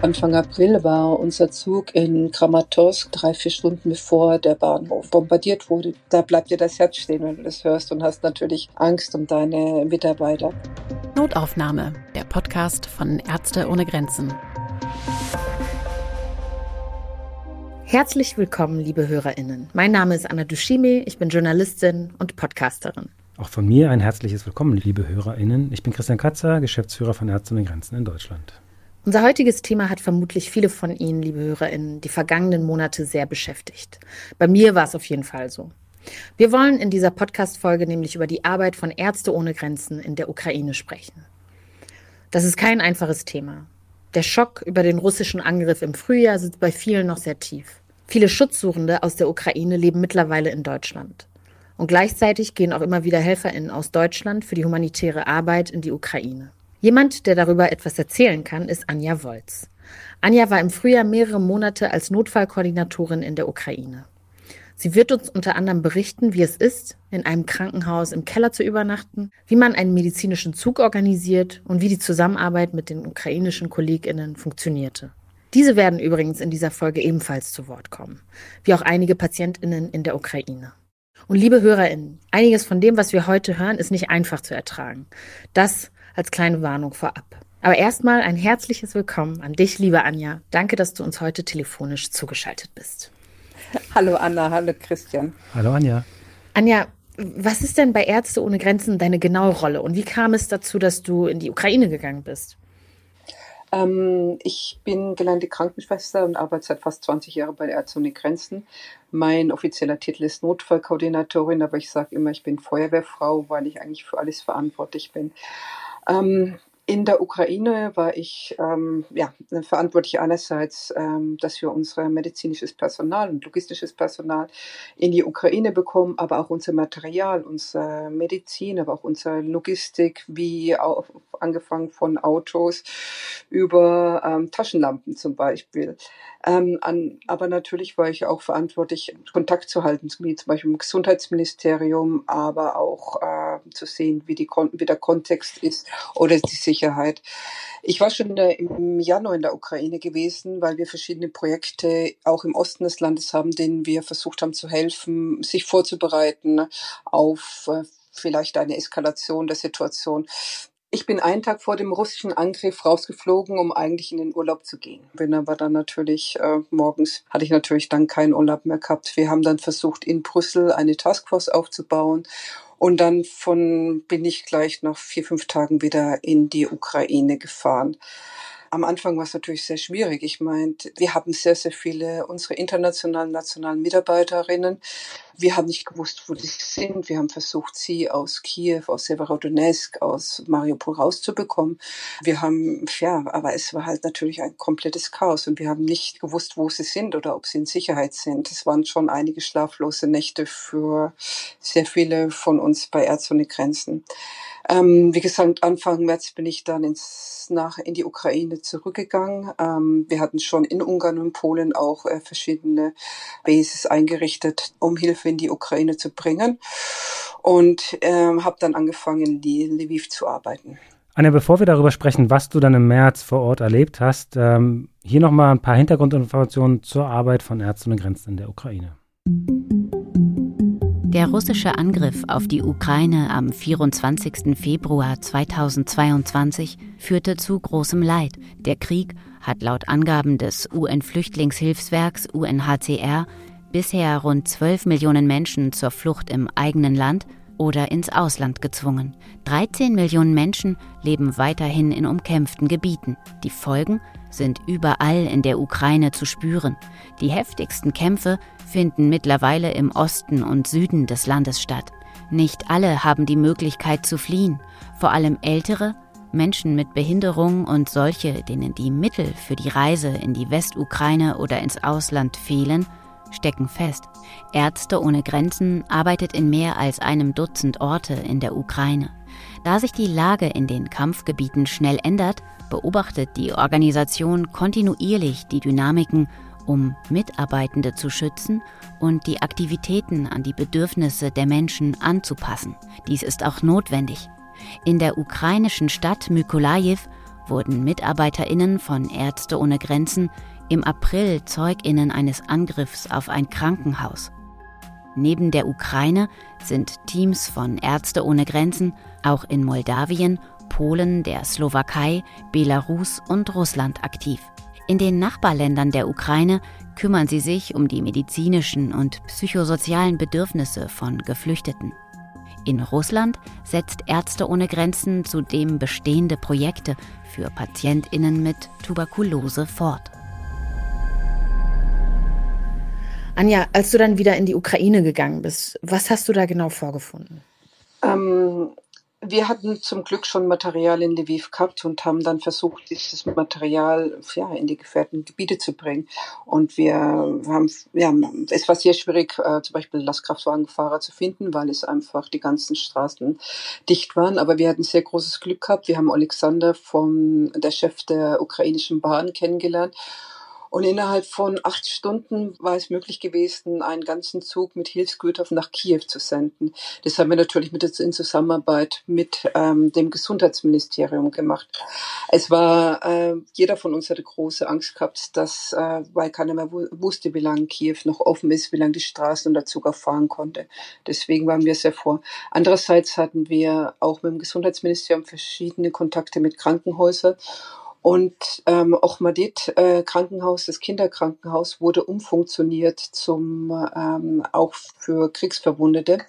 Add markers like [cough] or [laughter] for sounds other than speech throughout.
Anfang April war unser Zug in Kramatorsk, drei, vier Stunden bevor der Bahnhof bombardiert wurde. Da bleibt dir das Herz stehen, wenn du das hörst und hast natürlich Angst um deine Mitarbeiter. Notaufnahme, der Podcast von Ärzte ohne Grenzen. Herzlich willkommen, liebe HörerInnen. Mein Name ist Anna Dushime, ich bin Journalistin und Podcasterin. Auch von mir ein herzliches Willkommen, liebe HörerInnen. Ich bin Christian Katzer, Geschäftsführer von Ärzte ohne Grenzen in Deutschland. Unser heutiges Thema hat vermutlich viele von Ihnen, liebe HörerInnen, die vergangenen Monate sehr beschäftigt. Bei mir war es auf jeden Fall so. Wir wollen in dieser Podcast-Folge nämlich über die Arbeit von Ärzte ohne Grenzen in der Ukraine sprechen. Das ist kein einfaches Thema. Der Schock über den russischen Angriff im Frühjahr sitzt bei vielen noch sehr tief. Viele Schutzsuchende aus der Ukraine leben mittlerweile in Deutschland. Und gleichzeitig gehen auch immer wieder HelferInnen aus Deutschland für die humanitäre Arbeit in die Ukraine. Jemand, der darüber etwas erzählen kann, ist Anja Wolz. Anja war im Frühjahr mehrere Monate als Notfallkoordinatorin in der Ukraine. Sie wird uns unter anderem berichten, wie es ist, in einem Krankenhaus im Keller zu übernachten, wie man einen medizinischen Zug organisiert und wie die Zusammenarbeit mit den ukrainischen Kolleginnen funktionierte. Diese werden übrigens in dieser Folge ebenfalls zu Wort kommen, wie auch einige Patientinnen in der Ukraine. Und liebe Hörerinnen, einiges von dem, was wir heute hören, ist nicht einfach zu ertragen. Das als kleine Warnung vorab. Aber erstmal ein herzliches Willkommen an dich, liebe Anja. Danke, dass du uns heute telefonisch zugeschaltet bist. Hallo Anna, hallo Christian. Hallo Anja. Anja, was ist denn bei Ärzte ohne Grenzen deine genaue Rolle und wie kam es dazu, dass du in die Ukraine gegangen bist? Ähm, ich bin gelernte Krankenschwester und arbeite seit fast 20 Jahren bei Ärzte ohne Grenzen. Mein offizieller Titel ist Notfallkoordinatorin, aber ich sage immer, ich bin Feuerwehrfrau, weil ich eigentlich für alles verantwortlich bin. Ähm, in der Ukraine war ich ähm, ja, verantwortlich einerseits, ähm, dass wir unser medizinisches Personal und logistisches Personal in die Ukraine bekommen, aber auch unser Material, unsere Medizin, aber auch unsere Logistik, wie auch angefangen von Autos über ähm, Taschenlampen zum Beispiel. Ähm, an, aber natürlich war ich auch verantwortlich, Kontakt zu halten, wie zum Beispiel im Gesundheitsministerium, aber auch äh, zu sehen, wie, die, wie der Kontext ist oder die Sicherheit. Ich war schon im Januar in der Ukraine gewesen, weil wir verschiedene Projekte auch im Osten des Landes haben, denen wir versucht haben zu helfen, sich vorzubereiten auf äh, vielleicht eine Eskalation der Situation. Ich bin einen Tag vor dem russischen Angriff rausgeflogen, um eigentlich in den Urlaub zu gehen. Bin aber dann natürlich äh, morgens hatte ich natürlich dann keinen Urlaub mehr gehabt. Wir haben dann versucht in Brüssel eine Taskforce aufzubauen und dann von bin ich gleich nach vier fünf Tagen wieder in die Ukraine gefahren. Am Anfang war es natürlich sehr schwierig. Ich meine, wir haben sehr, sehr viele unsere internationalen, nationalen Mitarbeiterinnen. Wir haben nicht gewusst, wo die sind. Wir haben versucht, sie aus Kiew, aus Severodonetsk, aus Mariupol rauszubekommen. Wir haben, ja, aber es war halt natürlich ein komplettes Chaos und wir haben nicht gewusst, wo sie sind oder ob sie in Sicherheit sind. Es waren schon einige schlaflose Nächte für sehr viele von uns bei Ärzte ohne Grenzen. Ähm, wie gesagt, Anfang März bin ich dann ins, nach, in die Ukraine zurückgegangen. Ähm, wir hatten schon in Ungarn und Polen auch äh, verschiedene Bases eingerichtet, um Hilfe in die Ukraine zu bringen. Und ähm, habe dann angefangen, in Lviv zu arbeiten. Anja, bevor wir darüber sprechen, was du dann im März vor Ort erlebt hast, ähm, hier nochmal ein paar Hintergrundinformationen zur Arbeit von Ärzte ohne Grenzen in der Ukraine. Der russische Angriff auf die Ukraine am 24. Februar 2022 führte zu großem Leid. Der Krieg hat laut Angaben des UN-Flüchtlingshilfswerks UNHCR bisher rund 12 Millionen Menschen zur Flucht im eigenen Land oder ins Ausland gezwungen. 13 Millionen Menschen leben weiterhin in umkämpften Gebieten. Die Folgen sind überall in der Ukraine zu spüren. Die heftigsten Kämpfe finden mittlerweile im Osten und Süden des Landes statt. Nicht alle haben die Möglichkeit zu fliehen, vor allem ältere, Menschen mit Behinderung und solche, denen die Mittel für die Reise in die Westukraine oder ins Ausland fehlen, stecken fest. Ärzte ohne Grenzen arbeitet in mehr als einem Dutzend Orte in der Ukraine. Da sich die Lage in den Kampfgebieten schnell ändert, beobachtet die Organisation kontinuierlich die Dynamiken um Mitarbeitende zu schützen und die Aktivitäten an die Bedürfnisse der Menschen anzupassen. Dies ist auch notwendig. In der ukrainischen Stadt Mykolajiw, wurden Mitarbeiterinnen von Ärzte ohne Grenzen im April Zeuginnen eines Angriffs auf ein Krankenhaus. Neben der Ukraine sind Teams von Ärzte ohne Grenzen auch in Moldawien, Polen, der Slowakei, Belarus und Russland aktiv. In den Nachbarländern der Ukraine kümmern sie sich um die medizinischen und psychosozialen Bedürfnisse von Geflüchteten. In Russland setzt Ärzte ohne Grenzen zudem bestehende Projekte für Patientinnen mit Tuberkulose fort. Anja, als du dann wieder in die Ukraine gegangen bist, was hast du da genau vorgefunden? Ähm, wir hatten zum Glück schon Material in Lviv gehabt und haben dann versucht, dieses Material ja, in die gefährdeten Gebiete zu bringen. Und wir haben, ja, es war sehr schwierig, äh, zum Beispiel Lastkraftwagenfahrer zu finden, weil es einfach die ganzen Straßen dicht waren. Aber wir hatten sehr großes Glück gehabt. Wir haben Alexander vom, der Chef der ukrainischen Bahn kennengelernt. Und innerhalb von acht Stunden war es möglich gewesen, einen ganzen Zug mit Hilfsgütern nach Kiew zu senden. Das haben wir natürlich mit, in Zusammenarbeit mit ähm, dem Gesundheitsministerium gemacht. Es war, äh, jeder von uns hatte große Angst gehabt, dass, äh, weil keiner mehr wusste, wie lange Kiew noch offen ist, wie lange die Straßen und der Zug auch fahren konnte. Deswegen waren wir sehr vor. Andererseits hatten wir auch mit dem Gesundheitsministerium verschiedene Kontakte mit Krankenhäusern und ähm, Ochmadit äh, Krankenhaus, das Kinderkrankenhaus, wurde umfunktioniert zum ähm, auch für Kriegsverwundete,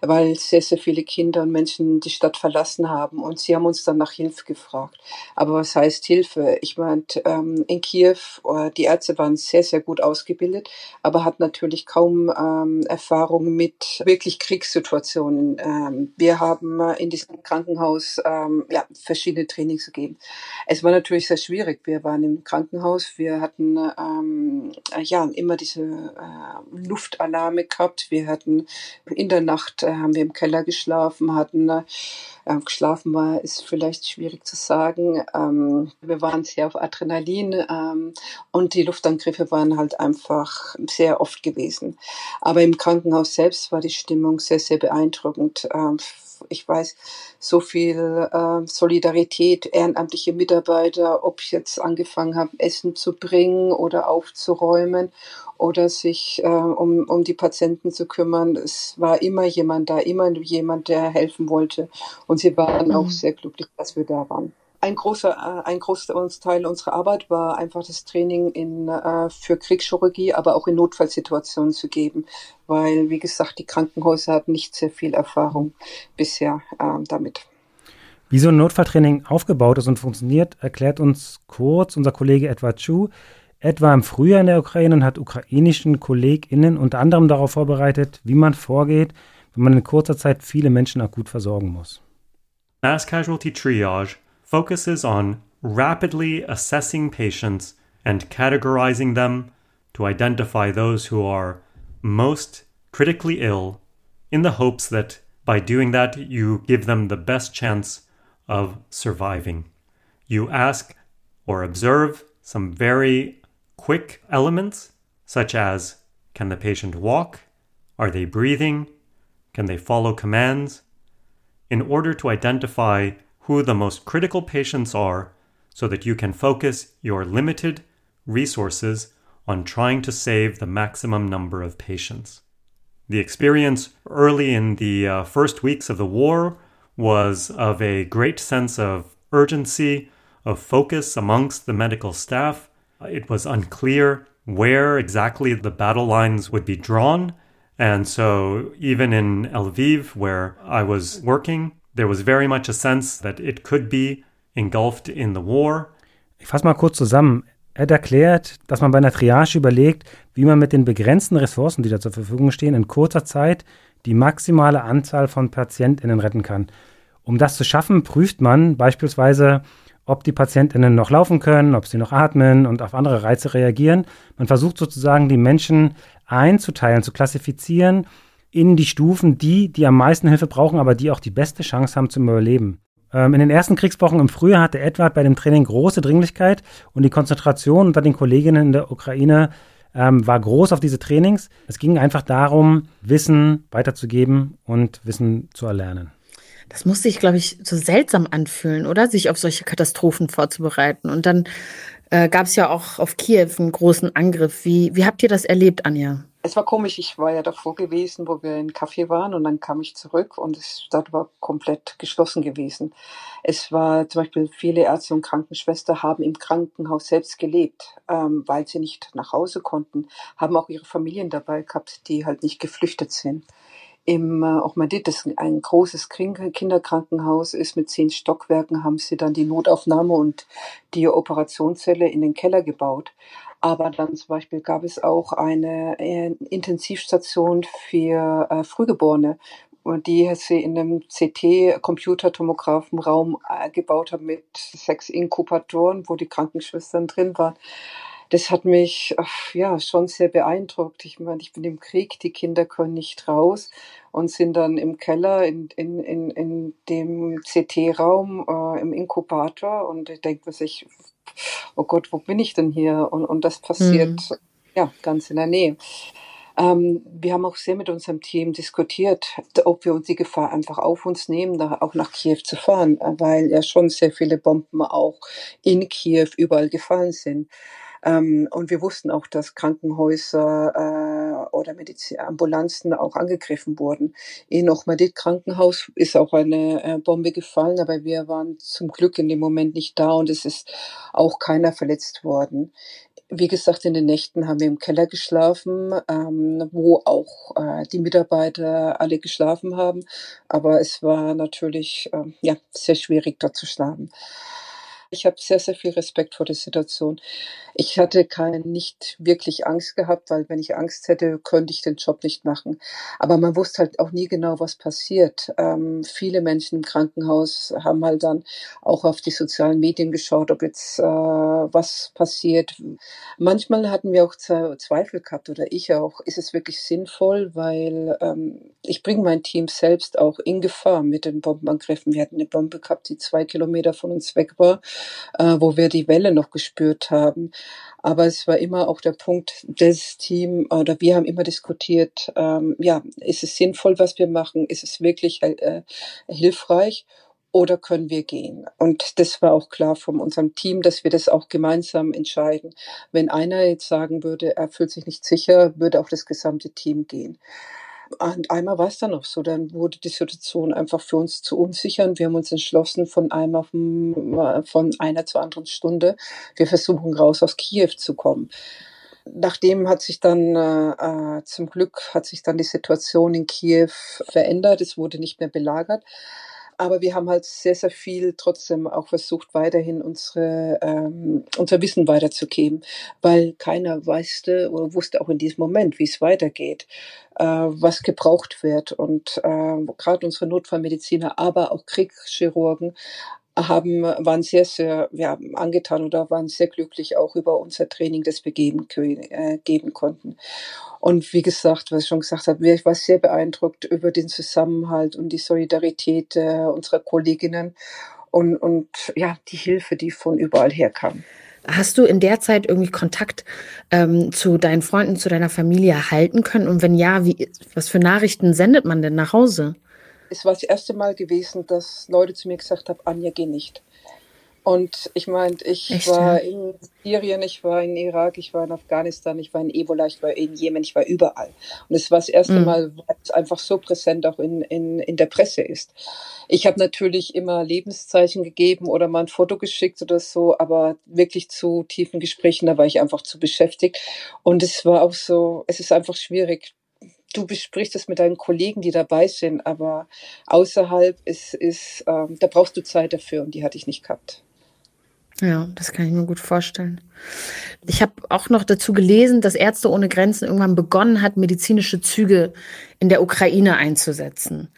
weil sehr, sehr viele Kinder und Menschen die Stadt verlassen haben. Und sie haben uns dann nach Hilfe gefragt. Aber was heißt Hilfe? Ich meine, ähm, in Kiew, äh, die Ärzte waren sehr, sehr gut ausgebildet, aber hat natürlich kaum ähm, Erfahrung mit wirklich Kriegssituationen. Ähm, wir haben äh, in diesem Krankenhaus ähm, ja, verschiedene Trainings gegeben. Es war natürlich natürlich sehr schwierig. Wir waren im Krankenhaus, wir hatten ähm, ja immer diese äh, Luftalarme gehabt. Wir hatten in der Nacht äh, haben wir im Keller geschlafen, hatten äh, geschlafen war, ist vielleicht schwierig zu sagen. Ähm, wir waren sehr auf Adrenalin ähm, und die Luftangriffe waren halt einfach sehr oft gewesen. Aber im Krankenhaus selbst war die Stimmung sehr, sehr beeindruckend. Ähm, ich weiß, so viel äh, Solidarität, ehrenamtliche Mitarbeiter, ob ich jetzt angefangen habe, Essen zu bringen oder aufzuräumen oder sich äh, um, um die Patienten zu kümmern. Es war immer jemand da, immer jemand, der helfen wollte. Und sie waren mhm. auch sehr glücklich, dass wir da waren ein großer, äh, ein großer Teil unserer Arbeit war einfach das Training in, äh, für Kriegschirurgie, aber auch in Notfallsituationen zu geben, weil, wie gesagt, die Krankenhäuser hatten nicht sehr viel Erfahrung bisher äh, damit. Wie so ein Notfalltraining aufgebaut ist und funktioniert, erklärt uns kurz unser Kollege Edward Chu. Etwa im Frühjahr in der Ukraine und hat ukrainischen KollegInnen unter anderem darauf vorbereitet, wie man vorgeht, wenn man in kurzer Zeit viele Menschen akut versorgen muss. Mass Casualty Triage focuses on rapidly assessing patients and categorizing them to identify those who are most critically ill in the hopes that by doing that you give them the best chance of surviving. You ask or observe some very quick elements, such as can the patient walk? Are they breathing? Can they follow commands? In order to identify who the most critical patients are so that you can focus your limited resources on trying to save the maximum number of patients. The experience early in the uh, first weeks of the war was of a great sense of urgency, of focus amongst the medical staff. It was unclear where exactly the battle lines would be drawn. And so, even in Lviv, where I was working, There was very much a sense that it could be engulfed in the war. Ich fasse mal kurz zusammen. Ed erklärt, dass man bei einer Triage überlegt, wie man mit den begrenzten Ressourcen, die da zur Verfügung stehen, in kurzer Zeit die maximale Anzahl von PatientInnen retten kann. Um das zu schaffen, prüft man beispielsweise, ob die PatientInnen noch laufen können, ob sie noch atmen und auf andere Reize reagieren. Man versucht sozusagen, die Menschen einzuteilen, zu klassifizieren in die Stufen, die, die am meisten Hilfe brauchen, aber die auch die beste Chance haben zum Überleben. Ähm, in den ersten Kriegswochen im Frühjahr hatte Edward bei dem Training große Dringlichkeit und die Konzentration unter den Kolleginnen in der Ukraine ähm, war groß auf diese Trainings. Es ging einfach darum, Wissen weiterzugeben und Wissen zu erlernen. Das muss sich, glaube ich, so seltsam anfühlen, oder? Sich auf solche Katastrophen vorzubereiten. Und dann äh, gab es ja auch auf Kiew einen großen Angriff. Wie, wie habt ihr das erlebt, Anja? Es war komisch, ich war ja davor gewesen, wo wir in Café waren und dann kam ich zurück und es dort war komplett geschlossen gewesen. Es war zum Beispiel viele Ärzte und Krankenschwestern haben im Krankenhaus selbst gelebt, ähm, weil sie nicht nach Hause konnten, haben auch ihre Familien dabei gehabt, die halt nicht geflüchtet sind im äh, Ahmadid, das ein großes Kinderkrankenhaus ist mit zehn Stockwerken, haben sie dann die Notaufnahme und die Operationszelle in den Keller gebaut. Aber dann zum Beispiel gab es auch eine äh, Intensivstation für äh, Frühgeborene, die sie in einem CT-Computertomographenraum äh, gebaut haben mit sechs Inkubatoren, wo die Krankenschwestern drin waren das hat mich ja schon sehr beeindruckt. Ich meine, ich bin im Krieg, die Kinder können nicht raus und sind dann im Keller in, in, in, in dem CT-Raum äh, im Inkubator und ich denke sich, oh Gott, wo bin ich denn hier? Und, und das passiert mhm. ja ganz in der Nähe. Ähm, wir haben auch sehr mit unserem Team diskutiert, ob wir uns die Gefahr einfach auf uns nehmen, da auch nach Kiew zu fahren, weil ja schon sehr viele Bomben auch in Kiew überall gefallen sind. Ähm, und wir wussten auch, dass Krankenhäuser äh, oder Medizin Ambulanzen auch angegriffen wurden. In Ochmadit Krankenhaus ist auch eine äh, Bombe gefallen, aber wir waren zum Glück in dem Moment nicht da und es ist auch keiner verletzt worden. Wie gesagt, in den Nächten haben wir im Keller geschlafen, ähm, wo auch äh, die Mitarbeiter alle geschlafen haben. Aber es war natürlich äh, ja, sehr schwierig, dort zu schlafen. Ich habe sehr, sehr viel Respekt vor der Situation. Ich hatte kein, nicht wirklich Angst gehabt, weil wenn ich Angst hätte, könnte ich den Job nicht machen. Aber man wusste halt auch nie genau, was passiert. Ähm, viele Menschen im Krankenhaus haben halt dann auch auf die sozialen Medien geschaut, ob jetzt äh, was passiert. Manchmal hatten wir auch Zweifel gehabt oder ich auch. Ist es wirklich sinnvoll? Weil ähm, ich bringe mein Team selbst auch in Gefahr mit den Bombenangriffen. Wir hatten eine Bombe gehabt, die zwei Kilometer von uns weg war äh, wo wir die Welle noch gespürt haben. Aber es war immer auch der Punkt des Team oder wir haben immer diskutiert, ähm, ja, ist es sinnvoll, was wir machen? Ist es wirklich äh, hilfreich? Oder können wir gehen? Und das war auch klar von unserem Team, dass wir das auch gemeinsam entscheiden. Wenn einer jetzt sagen würde, er fühlt sich nicht sicher, würde auch das gesamte Team gehen. Und einmal war es dann auch so, dann wurde die Situation einfach für uns zu unsicher und wir haben uns entschlossen, von einem auf von einer zur anderen Stunde, wir versuchen raus aus Kiew zu kommen. Nachdem hat sich dann äh, zum Glück hat sich dann die Situation in Kiew verändert. Es wurde nicht mehr belagert. Aber wir haben halt sehr, sehr viel trotzdem auch versucht, weiterhin unsere, ähm, unser Wissen weiterzugeben, weil keiner wusste oder wusste auch in diesem Moment, wie es weitergeht, äh, was gebraucht wird. Und äh, gerade unsere Notfallmediziner, aber auch Kriegschirurgen haben, waren sehr, sehr ja, angetan oder waren sehr glücklich auch über unser Training, das wir geben, äh, geben konnten. Und wie gesagt, was ich schon gesagt habe, ich war sehr beeindruckt über den Zusammenhalt und die Solidarität äh, unserer Kolleginnen und, und ja, die Hilfe, die von überall herkam. Hast du in der Zeit irgendwie Kontakt ähm, zu deinen Freunden, zu deiner Familie erhalten können? Und wenn ja, wie, was für Nachrichten sendet man denn nach Hause? Es war das erste Mal gewesen, dass Leute zu mir gesagt haben, Anja, geh nicht. Und ich meinte, ich Echt, war in Syrien, ich war in Irak, ich war in Afghanistan, ich war in Ebola, ich war in Jemen, ich war überall. Und es war das erste mhm. Mal, weil es einfach so präsent auch in, in, in der Presse ist. Ich habe natürlich immer Lebenszeichen gegeben oder mal ein Foto geschickt oder so, aber wirklich zu tiefen Gesprächen, da war ich einfach zu beschäftigt. Und es war auch so, es ist einfach schwierig du besprichst es mit deinen Kollegen, die dabei sind, aber außerhalb ist, ist ähm, da brauchst du Zeit dafür und die hatte ich nicht gehabt. Ja, das kann ich mir gut vorstellen. Ich habe auch noch dazu gelesen, dass Ärzte ohne Grenzen irgendwann begonnen hat, medizinische Züge in der Ukraine einzusetzen.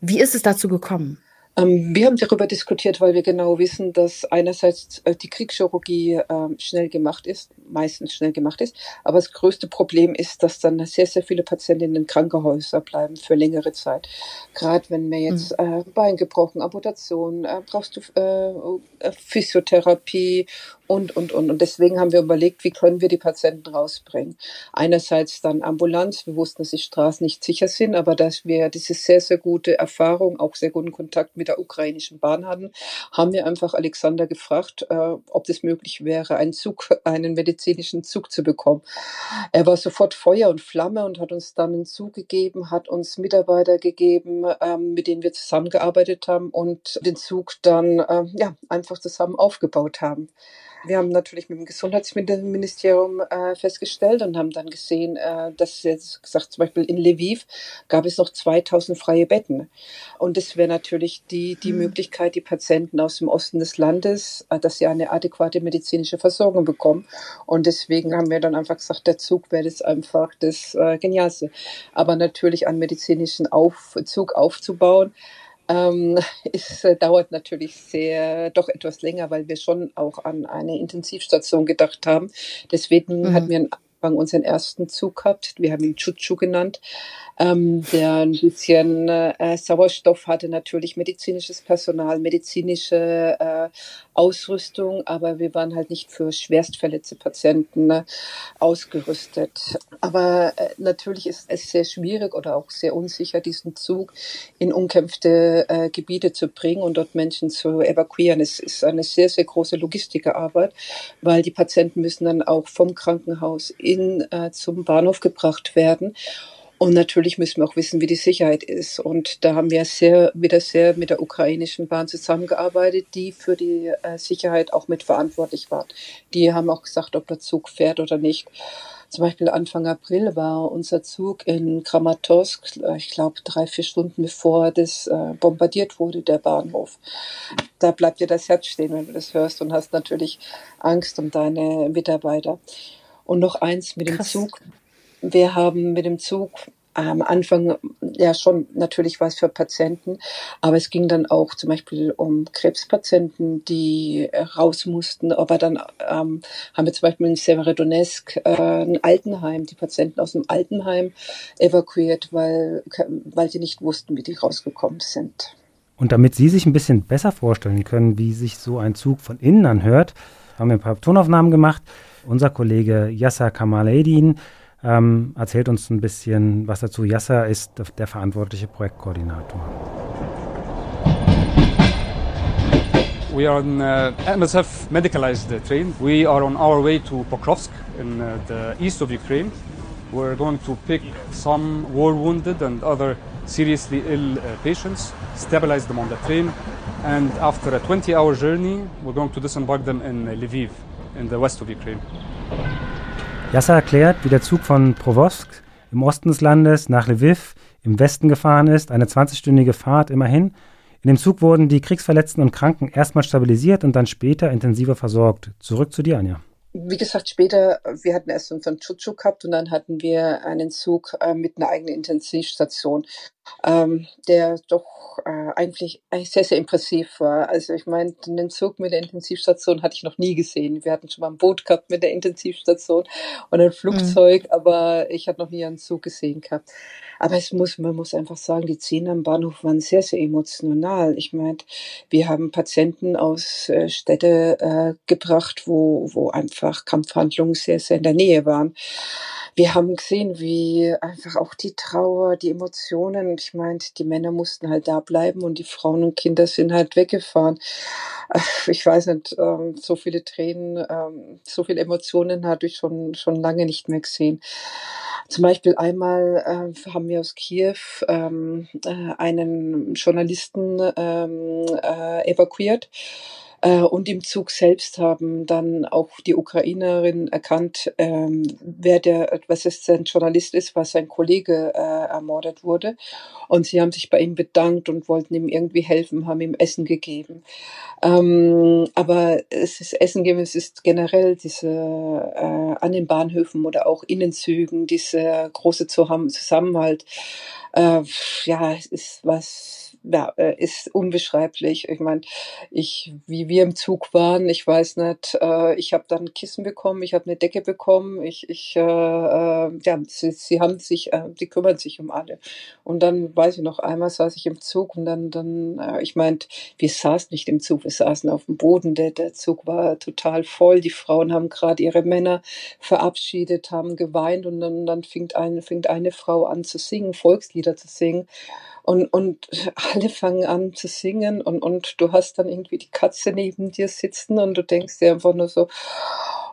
Wie ist es dazu gekommen? Ähm, wir haben darüber diskutiert, weil wir genau wissen, dass einerseits äh, die Kriegschirurgie ähm, schnell gemacht ist, meistens schnell gemacht ist, aber das größte Problem ist, dass dann sehr, sehr viele Patienten in den Krankenhäusern bleiben für längere Zeit. Gerade wenn mir jetzt mhm. äh, Bein gebrochen, Amputation, äh, brauchst du Physiotherapie und, und, und. Und deswegen haben wir überlegt, wie können wir die Patienten rausbringen. Einerseits dann Ambulanz. Wir wussten, dass die Straßen nicht sicher sind, aber dass wir diese sehr, sehr gute Erfahrung, auch sehr guten Kontakt mit der ukrainischen Bahn hatten, haben wir einfach Alexander gefragt, äh, ob das möglich wäre, einen Zug, [laughs] einen medizinischen Zug zu bekommen. Er war sofort Feuer und Flamme und hat uns dann einen Zug gegeben, hat uns Mitarbeiter gegeben, ähm, mit denen wir zusammengearbeitet haben und den Zug dann äh, ja einfach zusammen aufgebaut haben. Wir haben natürlich mit dem Gesundheitsministerium äh, festgestellt und haben dann gesehen, äh, dass jetzt gesagt, zum Beispiel in Lviv gab es noch 2000 freie Betten. Und das wäre natürlich die, die mhm. Möglichkeit, die Patienten aus dem Osten des Landes, äh, dass sie eine adäquate medizinische Versorgung bekommen. Und deswegen haben wir dann einfach gesagt, der Zug wäre das einfach das äh, Genialste. Aber natürlich einen medizinischen Aufzug aufzubauen, ähm, [laughs] es äh, dauert natürlich sehr, doch etwas länger, weil wir schon auch an eine Intensivstation gedacht haben. Deswegen mhm. hatten wir einen unseren ersten Zug gehabt. Wir haben ihn Chuchu genannt, ähm, der ein bisschen äh, Sauerstoff hatte, natürlich medizinisches Personal, medizinische äh, Ausrüstung, aber wir waren halt nicht für schwerstverletzte Patienten ne, ausgerüstet. Aber äh, natürlich ist es sehr schwierig oder auch sehr unsicher, diesen Zug in umkämpfte äh, Gebiete zu bringen und dort Menschen zu evakuieren. Es ist eine sehr, sehr große Logistikarbeit, weil die Patienten müssen dann auch vom Krankenhaus in, äh, zum Bahnhof gebracht werden. Und natürlich müssen wir auch wissen, wie die Sicherheit ist. Und da haben wir sehr, wieder sehr mit der ukrainischen Bahn zusammengearbeitet, die für die äh, Sicherheit auch mitverantwortlich war. Die haben auch gesagt, ob der Zug fährt oder nicht. Zum Beispiel Anfang April war unser Zug in Kramatorsk, äh, ich glaube drei, vier Stunden bevor das äh, bombardiert wurde, der Bahnhof. Da bleibt dir das Herz stehen, wenn du das hörst und hast natürlich Angst um deine Mitarbeiter. Und noch eins mit dem Krass. Zug. Wir haben mit dem Zug am Anfang ja schon natürlich was für Patienten, aber es ging dann auch zum Beispiel um Krebspatienten, die raus mussten. Aber dann ähm, haben wir zum Beispiel in Severodonetsk äh, ein Altenheim, die Patienten aus dem Altenheim evakuiert, weil, weil sie nicht wussten, wie die rausgekommen sind. Und damit Sie sich ein bisschen besser vorstellen können, wie sich so ein Zug von innen anhört, haben wir ein paar Tonaufnahmen gemacht. Unser Kollege Yasser Kamaledin ähm, erzählt uns ein bisschen was dazu. Yasser ist der verantwortliche Projektkoordinator. We are on uh, MSF medicalized train. We are on our way to Pokrovsk in uh, the east of Ukraine. We're going to pick some war wounded and other seriously ill uh, patients, stabilize them on the train, and after a 20 hour journey, we're going to disembark them in Lviv, in the west of Ukraine. Yasser erklärt, wie der Zug von Provosk im Osten des Landes nach Lviv im Westen gefahren ist, eine 20-stündige Fahrt immerhin. In dem Zug wurden die Kriegsverletzten und Kranken erstmal stabilisiert und dann später intensiver versorgt. Zurück zu dir, Anja wie gesagt, später, wir hatten erst unseren Chuchu gehabt und dann hatten wir einen Zug äh, mit einer eigenen Intensivstation, ähm, der doch äh, eigentlich, eigentlich sehr, sehr impressiv war. Also ich meine, den Zug mit der Intensivstation hatte ich noch nie gesehen. Wir hatten schon mal ein Boot gehabt mit der Intensivstation und ein Flugzeug, mhm. aber ich hatte noch nie einen Zug gesehen gehabt. Aber es muss, man muss einfach sagen, die Szenen am Bahnhof waren sehr, sehr emotional. Ich meine, wir haben Patienten aus äh, Städte äh, gebracht, wo, wo einfach Kampfhandlungen sehr, sehr in der Nähe waren. Wir haben gesehen, wie einfach auch die Trauer, die Emotionen, ich meine, die Männer mussten halt da bleiben und die Frauen und Kinder sind halt weggefahren. Ich weiß nicht, ähm, so viele Tränen, ähm, so viele Emotionen hatte ich schon, schon lange nicht mehr gesehen. Zum Beispiel einmal äh, haben wir aus Kiew ähm, äh, einen Journalisten ähm, äh, evakuiert. Äh, und im Zug selbst haben dann auch die Ukrainerin erkannt, ähm, wer der, was es ein Journalist ist, was sein Kollege äh, ermordet wurde. Und sie haben sich bei ihm bedankt und wollten ihm irgendwie helfen, haben ihm Essen gegeben. Ähm, aber es ist Essen geben, es ist generell diese äh, an den Bahnhöfen oder auch Innenzügen, diese große Zusammenhalt. Äh, ja, es ist was ja, äh, ist unbeschreiblich. Ich meine, ich, wie wir im Zug waren, ich weiß nicht, äh, ich habe dann Kissen bekommen, ich habe eine Decke bekommen, ich, ich, äh, äh, ja, sie, sie haben sich, äh, die kümmern sich um alle. Und dann weiß ich noch einmal saß ich im Zug und dann, dann, äh, ich meinte, wir saßen nicht im Zug, wir saßen auf dem Boden. Der, der Zug war total voll. Die Frauen haben gerade ihre Männer verabschiedet, haben geweint und dann, dann fängt eine, fängt eine Frau an zu singen, Volkslieder zu singen. Und, und alle fangen an zu singen und, und du hast dann irgendwie die Katze neben dir sitzen und du denkst dir einfach nur so,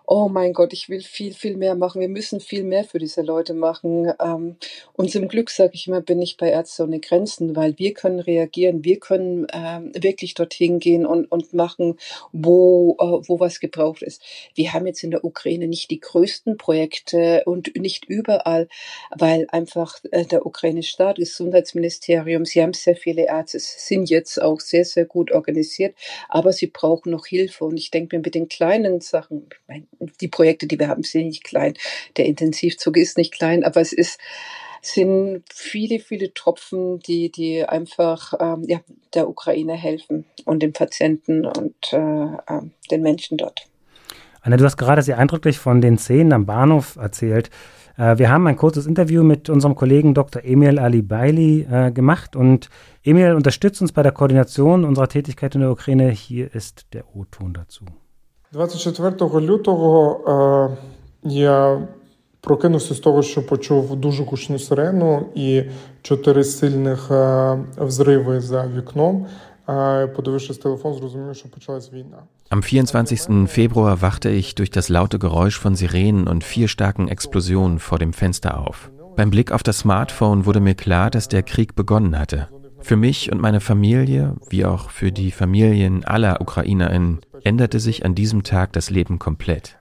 oh mein Gott, ich will viel, viel mehr machen. Wir müssen viel mehr für diese Leute machen. Ähm, und zum Glück, sage ich immer, bin ich bei Ärzte ohne Grenzen, weil wir können reagieren, wir können ähm, wirklich dorthin gehen und, und machen, wo, äh, wo was gebraucht ist. Wir haben jetzt in der Ukraine nicht die größten Projekte und nicht überall, weil einfach äh, der ukrainische Staat, Gesundheitsministerium, sie haben sehr viele Ärzte, sind jetzt auch sehr, sehr gut organisiert, aber sie brauchen noch Hilfe. Und ich denke mir mit den kleinen Sachen, mein, die Projekte, die wir haben, sind nicht klein. Der Intensivzug ist nicht klein, aber es ist sind viele, viele Tropfen, die, die einfach ähm, ja, der Ukraine helfen und den Patienten und äh, äh, den Menschen dort. Anna, du hast gerade sehr eindrücklich von den Szenen am Bahnhof erzählt. Äh, wir haben ein kurzes Interview mit unserem Kollegen Dr. Emil Ali Baili äh, gemacht und Emil unterstützt uns bei der Koordination unserer Tätigkeit in der Ukraine. Hier ist der O-Ton dazu. 24 лютого е, я прокинувся з того, що почув дуже гучну сирену і чотири сильних е, взриви за вікном. Е, подивившись телефон, зрозумів, що почалась війна. Am 24. Februar wachte ich durch das laute Geräusch von Sirenen und vier starken Explosionen vor dem Fenster auf. Beim Blick auf das Smartphone wurde mir klar, dass der Krieg begonnen hatte. Für mich und meine Familie, wie auch für die Familien aller UkrainerInnen, änderte sich an diesem Tag das Leben komplett.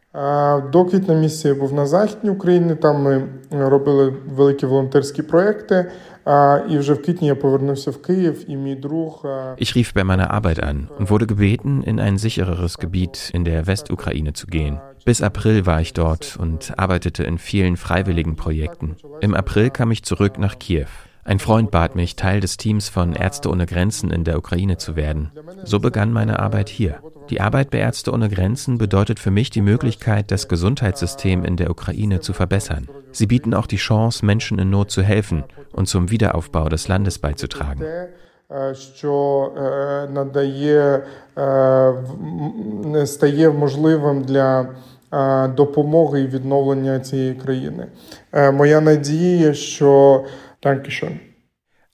До квітня місяця був на Західній Україні, там ми робили великі волонтерські проекти. І вже в квітні я повернувся в Київ, і мій друг. Ich rief bei meiner Arbeit an und wurde gebeten, in ein sichereres Gebiet in der Westukraine zu gehen. Bis April war ich dort und arbeitete in vielen freiwilligen Projekten. Im April kam ich zurück nach Kiew. Ein Freund bat mich, Teil des Teams von Ärzte ohne Grenzen in der Ukraine zu werden. So begann meine Arbeit hier. Die Arbeit bei Ärzte ohne Grenzen bedeutet für mich die Möglichkeit, das Gesundheitssystem in der Ukraine zu verbessern. Sie bieten auch die Chance, Menschen in Not zu helfen und zum Wiederaufbau des Landes beizutragen. що надає стає можливим для допомоги і відновлення цієї країни. Моя надія, що Dankeschön.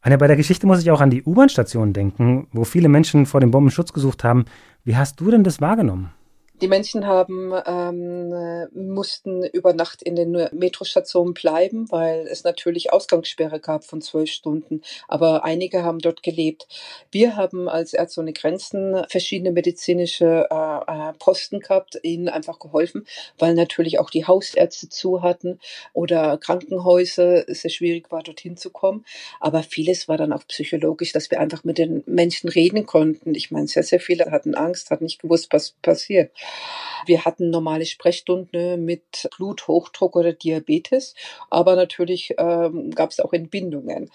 Anne, bei der Geschichte muss ich auch an die U-Bahn-Station denken, wo viele Menschen vor dem Bombenschutz gesucht haben. Wie hast du denn das wahrgenommen? Die Menschen haben, ähm, mussten über Nacht in den Metrostationen bleiben, weil es natürlich Ausgangssperre gab von zwölf Stunden. Aber einige haben dort gelebt. Wir haben als Ärzte ohne Grenzen verschiedene medizinische äh, äh, Posten gehabt, ihnen einfach geholfen, weil natürlich auch die Hausärzte zu hatten oder Krankenhäuser sehr schwierig war, dorthin zu kommen. Aber vieles war dann auch psychologisch, dass wir einfach mit den Menschen reden konnten. Ich meine, sehr, sehr viele hatten Angst, hatten nicht gewusst, was passiert. Wir hatten normale Sprechstunden mit Bluthochdruck oder Diabetes, aber natürlich ähm, gab es auch Entbindungen.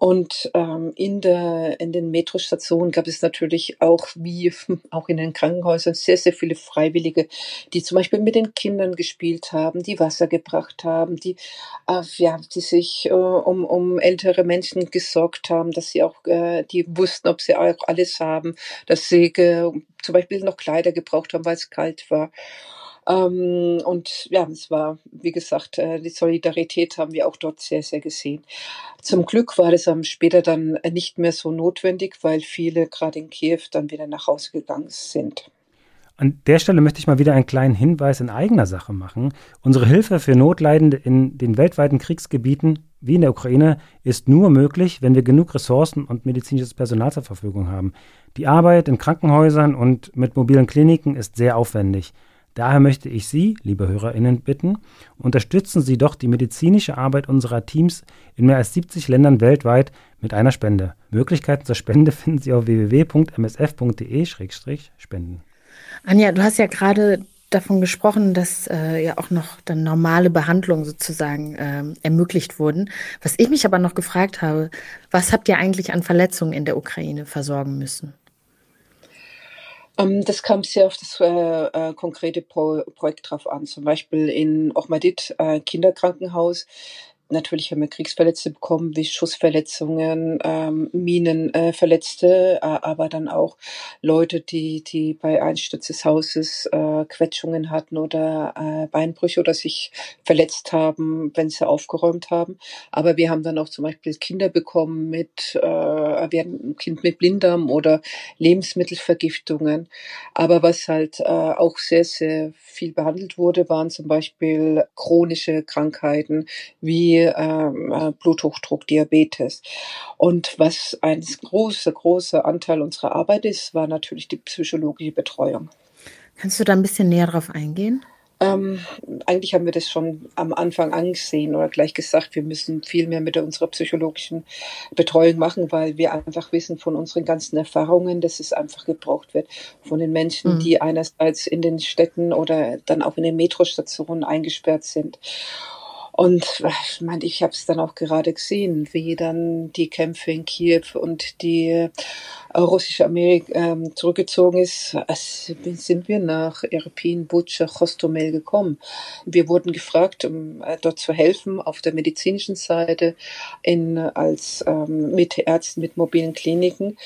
Und ähm, in, der, in den Metrostationen gab es natürlich auch, wie [laughs] auch in den Krankenhäusern, sehr, sehr viele Freiwillige, die zum Beispiel mit den Kindern gespielt haben, die Wasser gebracht haben, die, äh, ja, die sich äh, um, um ältere Menschen gesorgt haben, dass sie auch, äh, die wussten, ob sie auch alles haben, dass sie zum Beispiel noch Kleider gebraucht haben, weil es kalt war. Ähm, und ja, es war, wie gesagt, äh, die Solidarität haben wir auch dort sehr, sehr gesehen. Zum Glück war es später dann nicht mehr so notwendig, weil viele gerade in Kiew dann wieder nach Hause gegangen sind. An der Stelle möchte ich mal wieder einen kleinen Hinweis in eigener Sache machen. Unsere Hilfe für Notleidende in den weltweiten Kriegsgebieten wie in der Ukraine ist nur möglich, wenn wir genug Ressourcen und medizinisches Personal zur Verfügung haben. Die Arbeit in Krankenhäusern und mit mobilen Kliniken ist sehr aufwendig. Daher möchte ich Sie, liebe Hörerinnen, bitten, unterstützen Sie doch die medizinische Arbeit unserer Teams in mehr als 70 Ländern weltweit mit einer Spende. Möglichkeiten zur Spende [laughs] finden Sie auf www.msf.de-spenden. Anja, du hast ja gerade davon gesprochen, dass äh, ja auch noch dann normale Behandlungen sozusagen äh, ermöglicht wurden. Was ich mich aber noch gefragt habe, was habt ihr eigentlich an Verletzungen in der Ukraine versorgen müssen? Ähm, das kam sehr auf das äh, äh, konkrete Pro Projekt drauf an. Zum Beispiel in Ochmadit äh, Kinderkrankenhaus Natürlich haben wir Kriegsverletzte bekommen, wie Schussverletzungen, ähm, Minenverletzte, äh, aber dann auch Leute, die, die bei Einsturz des Hauses äh, Quetschungen hatten oder äh, Beinbrüche oder sich verletzt haben, wenn sie aufgeräumt haben. Aber wir haben dann auch zum Beispiel Kinder bekommen mit, äh, wir hatten ein Kind mit Blinddarm oder Lebensmittelvergiftungen. Aber was halt äh, auch sehr, sehr viel behandelt wurde, waren zum Beispiel chronische Krankheiten wie äh, Bluthochdruck, Diabetes. Und was ein großer, großer Anteil unserer Arbeit ist, war natürlich die psychologische Betreuung. Kannst du da ein bisschen näher drauf eingehen? Ähm, eigentlich haben wir das schon am Anfang angesehen oder gleich gesagt, wir müssen viel mehr mit unserer psychologischen Betreuung machen, weil wir einfach wissen von unseren ganzen Erfahrungen, dass es einfach gebraucht wird von den Menschen, mhm. die einerseits in den Städten oder dann auch in den Metrostationen eingesperrt sind. Und ich meine, ich habe es dann auch gerade gesehen, wie dann die Kämpfe in Kiew und die äh, russische Armee ähm, zurückgezogen ist, als sind wir nach Irpin, Butscha, Hostomel gekommen. Wir wurden gefragt, um äh, dort zu helfen auf der medizinischen Seite in, als ähm, mit Ärzten mit mobilen Kliniken.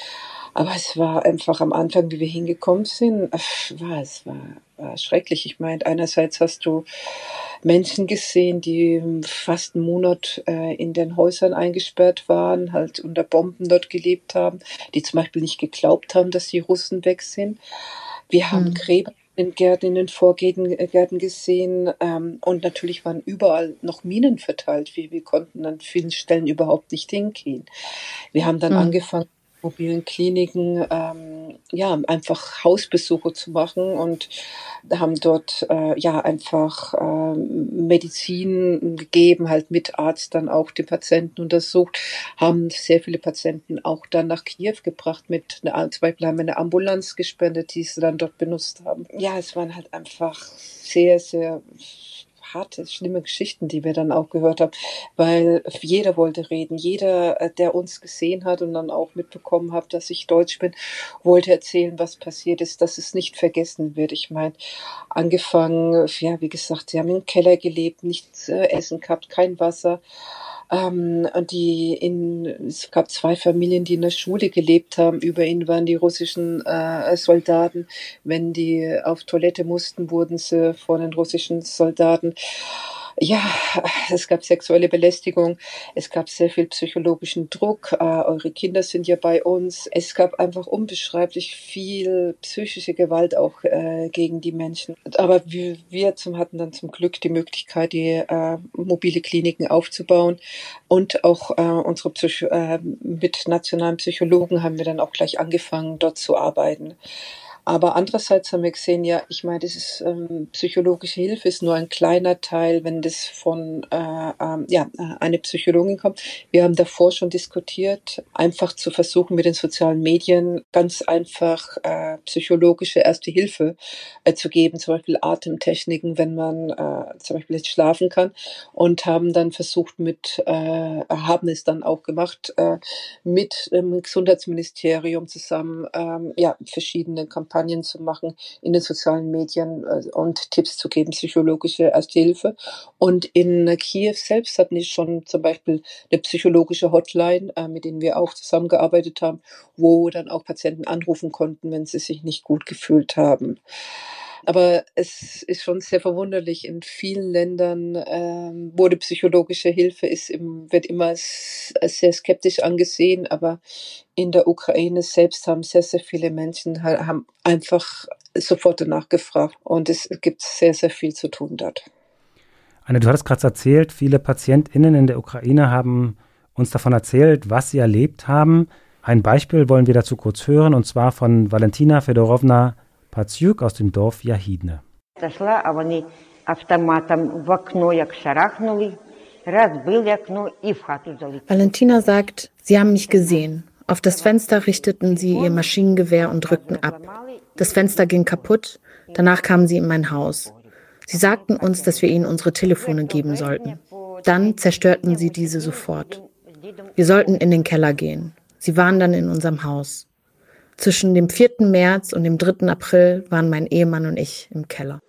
Aber es war einfach am Anfang, wie wir hingekommen sind, war, es war, war schrecklich. Ich meine, einerseits hast du Menschen gesehen, die fast einen Monat äh, in den Häusern eingesperrt waren, halt unter Bomben dort gelebt haben, die zum Beispiel nicht geglaubt haben, dass die Russen weg sind. Wir haben mhm. Gräber in Gärten, in den Vorgärten äh, gesehen ähm, und natürlich waren überall noch Minen verteilt. Wir, wir konnten an vielen Stellen überhaupt nicht hingehen. Wir haben dann mhm. angefangen, mobilen Kliniken ähm, ja einfach Hausbesuche zu machen und haben dort äh, ja einfach äh, Medizin gegeben, halt mit Arzt dann auch die Patienten untersucht, haben sehr viele Patienten auch dann nach Kiew gebracht mit einer, Beispiel haben eine Ambulanz gespendet, die sie dann dort benutzt haben. Ja, es waren halt einfach sehr, sehr harte, schlimme Geschichten, die wir dann auch gehört haben, weil jeder wollte reden. Jeder, äh, der uns gesehen hat und dann auch mitbekommen hat, dass ich Deutsch bin, wollte erzählen, was passiert ist, dass es nicht vergessen wird. Ich meine, angefangen, ja, wie gesagt, sie haben im Keller gelebt, nichts äh, essen gehabt, kein Wasser ähm, die in, es gab zwei Familien, die in der Schule gelebt haben. Über ihnen waren die russischen äh, Soldaten. Wenn die auf Toilette mussten, wurden sie von den russischen Soldaten ja, es gab sexuelle Belästigung, es gab sehr viel psychologischen Druck, äh, eure Kinder sind ja bei uns. Es gab einfach unbeschreiblich viel psychische Gewalt auch äh, gegen die Menschen. Aber wir, wir zum, hatten dann zum Glück die Möglichkeit, die äh, mobile Kliniken aufzubauen und auch äh, unsere Psycho äh, mit nationalen Psychologen haben wir dann auch gleich angefangen, dort zu arbeiten. Aber andererseits haben wir gesehen, ja, ich meine, das ist ähm, psychologische Hilfe ist nur ein kleiner Teil, wenn das von äh, ähm, ja eine Psychologin kommt. Wir haben davor schon diskutiert, einfach zu versuchen mit den sozialen Medien ganz einfach äh, psychologische Erste Hilfe äh, zu geben, zum Beispiel Atemtechniken, wenn man äh, zum Beispiel nicht schlafen kann, und haben dann versucht mit äh, haben es dann auch gemacht äh, mit dem Gesundheitsministerium zusammen ähm, ja verschiedene Kampagnen Kampagnen zu machen in den sozialen Medien äh, und Tipps zu geben, psychologische Ersthilfe. Und in Kiew selbst hatten die schon zum Beispiel eine psychologische Hotline, äh, mit denen wir auch zusammengearbeitet haben, wo dann auch Patienten anrufen konnten, wenn sie sich nicht gut gefühlt haben. Aber es ist schon sehr verwunderlich. In vielen Ländern ähm, wurde psychologische Hilfe ist im, wird immer sehr skeptisch angesehen, aber in der Ukraine selbst haben sehr, sehr viele Menschen haben einfach sofort danach gefragt und es gibt sehr, sehr viel zu tun dort. Anne, du hattest gerade erzählt, viele PatientInnen in der Ukraine haben uns davon erzählt, was sie erlebt haben. Ein Beispiel wollen wir dazu kurz hören, und zwar von Valentina Fedorovna Pazjuk aus dem Dorf Jahidne. Valentina sagt, sie haben mich gesehen. Auf das Fenster richteten sie ihr Maschinengewehr und drückten ab. Das Fenster ging kaputt, danach kamen sie in mein Haus. Sie sagten uns, dass wir ihnen unsere Telefone geben sollten. Dann zerstörten sie diese sofort. Wir sollten in den Keller gehen. Sie waren dann in unserem Haus. Zwischen dem 4. März und dem 3. April waren mein Ehemann und ich im Keller.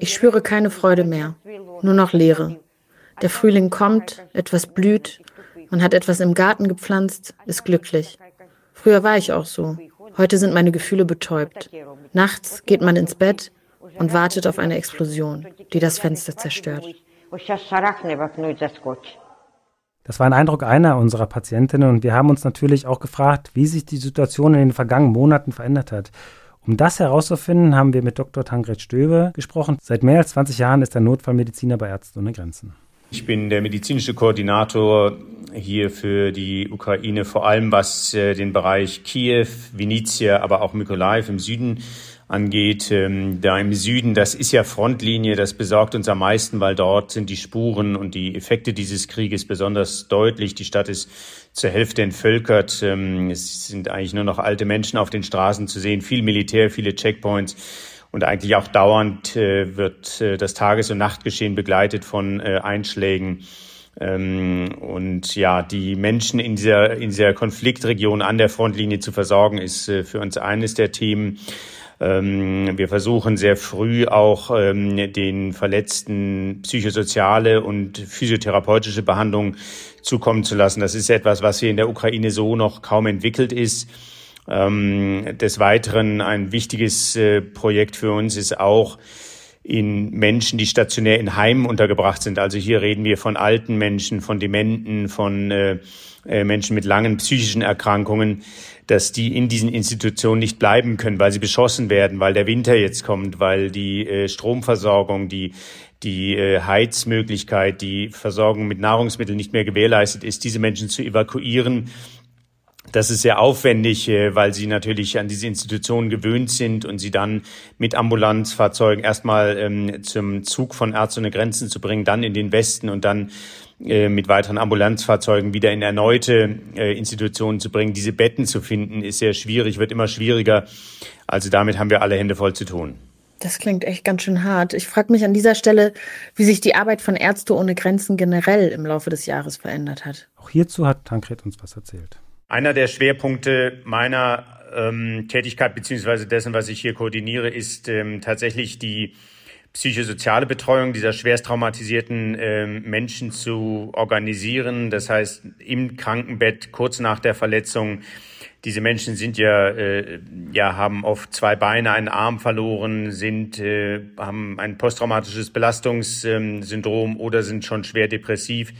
Ich spüre keine Freude mehr, nur noch Leere. Der Frühling kommt, etwas blüht, man hat etwas im Garten gepflanzt, ist glücklich. Früher war ich auch so. Heute sind meine Gefühle betäubt. Nachts geht man ins Bett und wartet auf eine Explosion, die das Fenster zerstört. Das war ein Eindruck einer unserer Patientinnen und wir haben uns natürlich auch gefragt, wie sich die Situation in den vergangenen Monaten verändert hat. Um das herauszufinden, haben wir mit Dr. Tankred Stöbe gesprochen. Seit mehr als 20 Jahren ist er Notfallmediziner bei Ärzte ohne Grenzen. Ich bin der medizinische Koordinator hier für die Ukraine, vor allem was äh, den Bereich Kiew, Vinizia, aber auch Mykolaiv im Süden angeht. Ähm, da im Süden, das ist ja Frontlinie, das besorgt uns am meisten, weil dort sind die Spuren und die Effekte dieses Krieges besonders deutlich. Die Stadt ist zur Hälfte entvölkert. Ähm, es sind eigentlich nur noch alte Menschen auf den Straßen zu sehen, viel Militär, viele Checkpoints. Und eigentlich auch dauernd äh, wird äh, das Tages- und Nachtgeschehen begleitet von äh, Einschlägen. Ähm, und ja, die Menschen in dieser, in dieser Konfliktregion an der Frontlinie zu versorgen, ist äh, für uns eines der Themen. Ähm, wir versuchen sehr früh auch ähm, den Verletzten psychosoziale und physiotherapeutische Behandlung zukommen zu lassen. Das ist etwas, was hier in der Ukraine so noch kaum entwickelt ist. Ähm, des Weiteren ein wichtiges äh, Projekt für uns ist auch in Menschen, die stationär in Heimen untergebracht sind. Also hier reden wir von alten Menschen, von Dementen, von äh, äh, Menschen mit langen psychischen Erkrankungen, dass die in diesen Institutionen nicht bleiben können, weil sie beschossen werden, weil der Winter jetzt kommt, weil die äh, Stromversorgung, die die äh, Heizmöglichkeit, die Versorgung mit Nahrungsmitteln nicht mehr gewährleistet ist, diese Menschen zu evakuieren das ist sehr aufwendig, äh, weil sie natürlich an diese Institutionen gewöhnt sind und sie dann mit Ambulanzfahrzeugen erstmal ähm, zum Zug von Ärzte ohne Grenzen zu bringen, dann in den Westen und dann äh, mit weiteren Ambulanzfahrzeugen wieder in erneute äh, Institutionen zu bringen. Diese Betten zu finden, ist sehr schwierig, wird immer schwieriger. Also damit haben wir alle Hände voll zu tun. Das klingt echt ganz schön hart. Ich frage mich an dieser Stelle, wie sich die Arbeit von Ärzte ohne Grenzen generell im Laufe des Jahres verändert hat. Auch hierzu hat Tankred uns was erzählt. Einer der Schwerpunkte meiner ähm, Tätigkeit beziehungsweise dessen, was ich hier koordiniere, ist ähm, tatsächlich die psychosoziale Betreuung dieser schwerst traumatisierten äh, Menschen zu organisieren. Das heißt, im Krankenbett kurz nach der Verletzung. Diese Menschen sind ja, äh, ja, haben oft zwei Beine, einen Arm verloren, sind, äh, haben ein posttraumatisches Belastungssyndrom ähm, oder sind schon schwer depressiv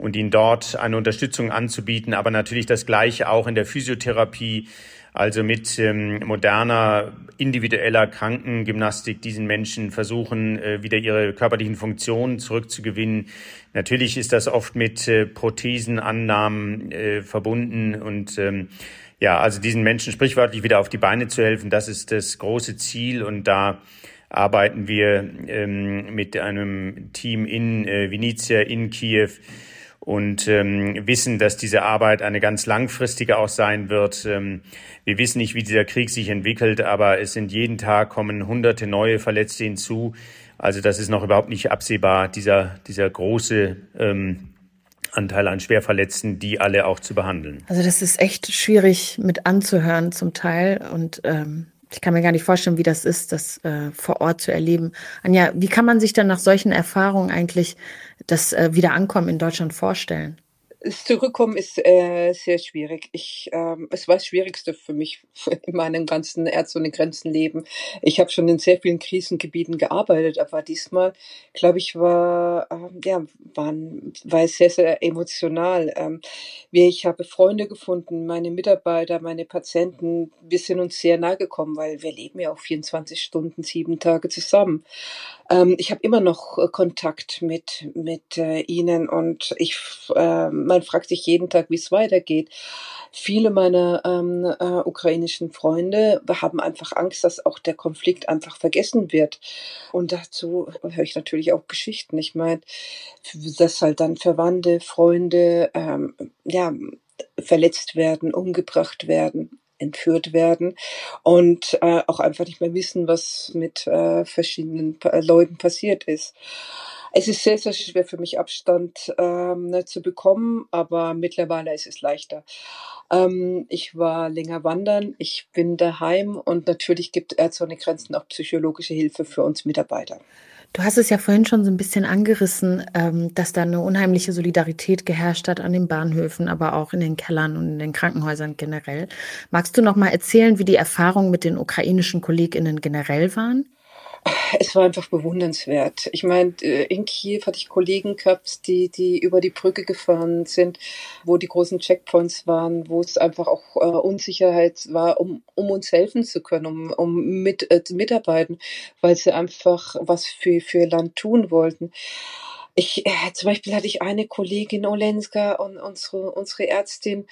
und ihnen dort eine Unterstützung anzubieten, aber natürlich das Gleiche auch in der Physiotherapie, also mit ähm, moderner individueller Krankengymnastik diesen Menschen versuchen, äh, wieder ihre körperlichen Funktionen zurückzugewinnen. Natürlich ist das oft mit äh, Prothesenannahmen äh, verbunden und ähm, ja, also diesen Menschen sprichwörtlich wieder auf die Beine zu helfen, das ist das große Ziel und da arbeiten wir ähm, mit einem Team in äh, Vinizia, in Kiew, und ähm, wissen, dass diese Arbeit eine ganz langfristige auch sein wird. Ähm, wir wissen nicht, wie dieser Krieg sich entwickelt, aber es sind jeden Tag kommen hunderte neue Verletzte hinzu. Also das ist noch überhaupt nicht absehbar, dieser, dieser große ähm, Anteil an Schwerverletzten, die alle auch zu behandeln. Also das ist echt schwierig mit anzuhören zum Teil und ähm, ich kann mir gar nicht vorstellen, wie das ist, das äh, vor Ort zu erleben. Anja, wie kann man sich dann nach solchen Erfahrungen eigentlich das äh, Wiederankommen in Deutschland vorstellen? Das Zurückkommen ist äh, sehr schwierig. Ich, ähm, es war das Schwierigste für mich [laughs] in meinem ganzen Ärzte ohne Grenzen Leben. Ich habe schon in sehr vielen Krisengebieten gearbeitet, aber diesmal, glaube ich, war ähm, ja waren, war es sehr sehr emotional. Ähm, ich habe Freunde gefunden, meine Mitarbeiter, meine Patienten. Wir sind uns sehr nahe gekommen, weil wir leben ja auch 24 Stunden, sieben Tage zusammen. Ähm, ich habe immer noch äh, Kontakt mit mit äh, ihnen und ich äh, man fragt sich jeden Tag, wie es weitergeht. Viele meiner ähm, äh, ukrainischen Freunde haben einfach Angst, dass auch der Konflikt einfach vergessen wird. Und dazu höre ich natürlich auch Geschichten. Ich meine, dass halt dann Verwandte, Freunde, ähm, ja, verletzt werden, umgebracht werden. Entführt werden und äh, auch einfach nicht mehr wissen, was mit äh, verschiedenen äh, Leuten passiert ist. Es ist sehr, sehr schwer für mich, Abstand ähm, ne, zu bekommen, aber mittlerweile ist es leichter. Ähm, ich war länger wandern, ich bin daheim und natürlich gibt Ärzte ohne Grenzen auch psychologische Hilfe für uns Mitarbeiter. Du hast es ja vorhin schon so ein bisschen angerissen, ähm, dass da eine unheimliche Solidarität geherrscht hat an den Bahnhöfen, aber auch in den Kellern und in den Krankenhäusern generell. Magst du noch mal erzählen, wie die Erfahrungen mit den ukrainischen Kolleginnen generell waren? Es war einfach bewundernswert. Ich meine, äh, in Kiew hatte ich Kollegen gehabt, die, die über die Brücke gefahren sind, wo die großen Checkpoints waren, wo es einfach auch äh, Unsicherheit war, um, um uns helfen zu können, um, um mit, äh, mitarbeiten, weil sie einfach was für, für Land tun wollten. Ich, äh, zum Beispiel hatte ich eine Kollegin Olenska und unsere, unsere Ärztin,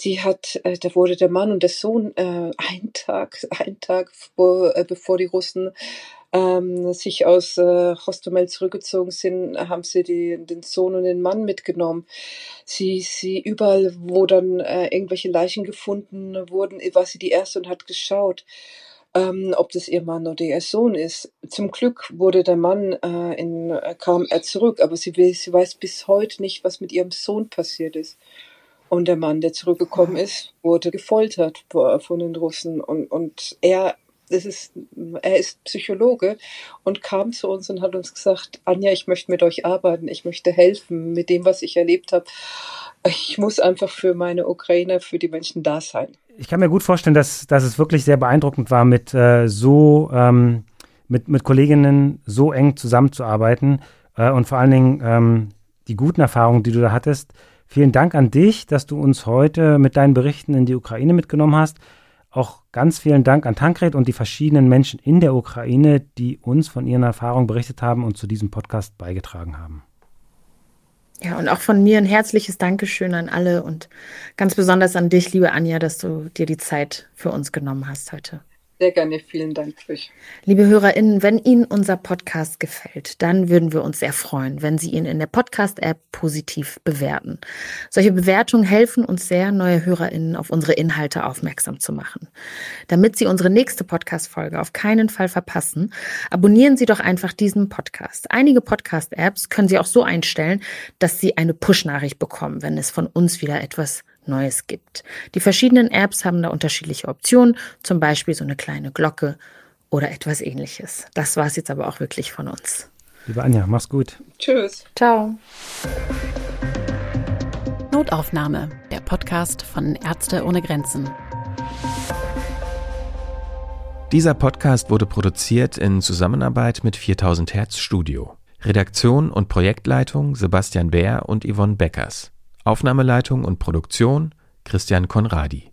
die hat, äh, da wurde der Mann und der Sohn äh, einen Tag, einen Tag vor, äh, bevor die Russen ähm, sich aus äh, Hostomel zurückgezogen sind, haben sie die, den Sohn und den Mann mitgenommen. Sie, sie überall, wo dann äh, irgendwelche Leichen gefunden wurden, war sie die erste und hat geschaut. Ähm, ob das ihr Mann oder ihr Sohn ist. Zum Glück wurde der Mann äh, in, äh, kam er zurück, aber sie, sie weiß bis heute nicht, was mit ihrem Sohn passiert ist. Und der Mann, der zurückgekommen ist, wurde gefoltert von den Russen. Und, und er das ist, er ist Psychologe und kam zu uns und hat uns gesagt, Anja, ich möchte mit euch arbeiten, ich möchte helfen mit dem, was ich erlebt habe. Ich muss einfach für meine Ukrainer, für die Menschen da sein. Ich kann mir gut vorstellen, dass, dass es wirklich sehr beeindruckend war, mit äh, so ähm, mit, mit Kolleginnen so eng zusammenzuarbeiten äh, und vor allen Dingen ähm, die guten Erfahrungen, die du da hattest. Vielen Dank an dich, dass du uns heute mit deinen Berichten in die Ukraine mitgenommen hast. Auch ganz vielen Dank an Tankred und die verschiedenen Menschen in der Ukraine, die uns von ihren Erfahrungen berichtet haben und zu diesem Podcast beigetragen haben. Ja, und auch von mir ein herzliches Dankeschön an alle und ganz besonders an dich, liebe Anja, dass du dir die Zeit für uns genommen hast heute. Sehr gerne, vielen Dank. Liebe HörerInnen, wenn Ihnen unser Podcast gefällt, dann würden wir uns sehr freuen, wenn Sie ihn in der Podcast-App positiv bewerten. Solche Bewertungen helfen uns sehr, neue HörerInnen auf unsere Inhalte aufmerksam zu machen. Damit Sie unsere nächste Podcast-Folge auf keinen Fall verpassen, abonnieren Sie doch einfach diesen Podcast. Einige Podcast-Apps können Sie auch so einstellen, dass Sie eine Push-Nachricht bekommen, wenn es von uns wieder etwas Neues gibt. Die verschiedenen Apps haben da unterschiedliche Optionen, zum Beispiel so eine kleine Glocke oder etwas ähnliches. Das war es jetzt aber auch wirklich von uns. Liebe Anja, mach's gut. Tschüss. Ciao. Notaufnahme, der Podcast von Ärzte ohne Grenzen. Dieser Podcast wurde produziert in Zusammenarbeit mit 4000 Hertz Studio. Redaktion und Projektleitung Sebastian Bär und Yvonne Beckers. Aufnahmeleitung und Produktion Christian Konradi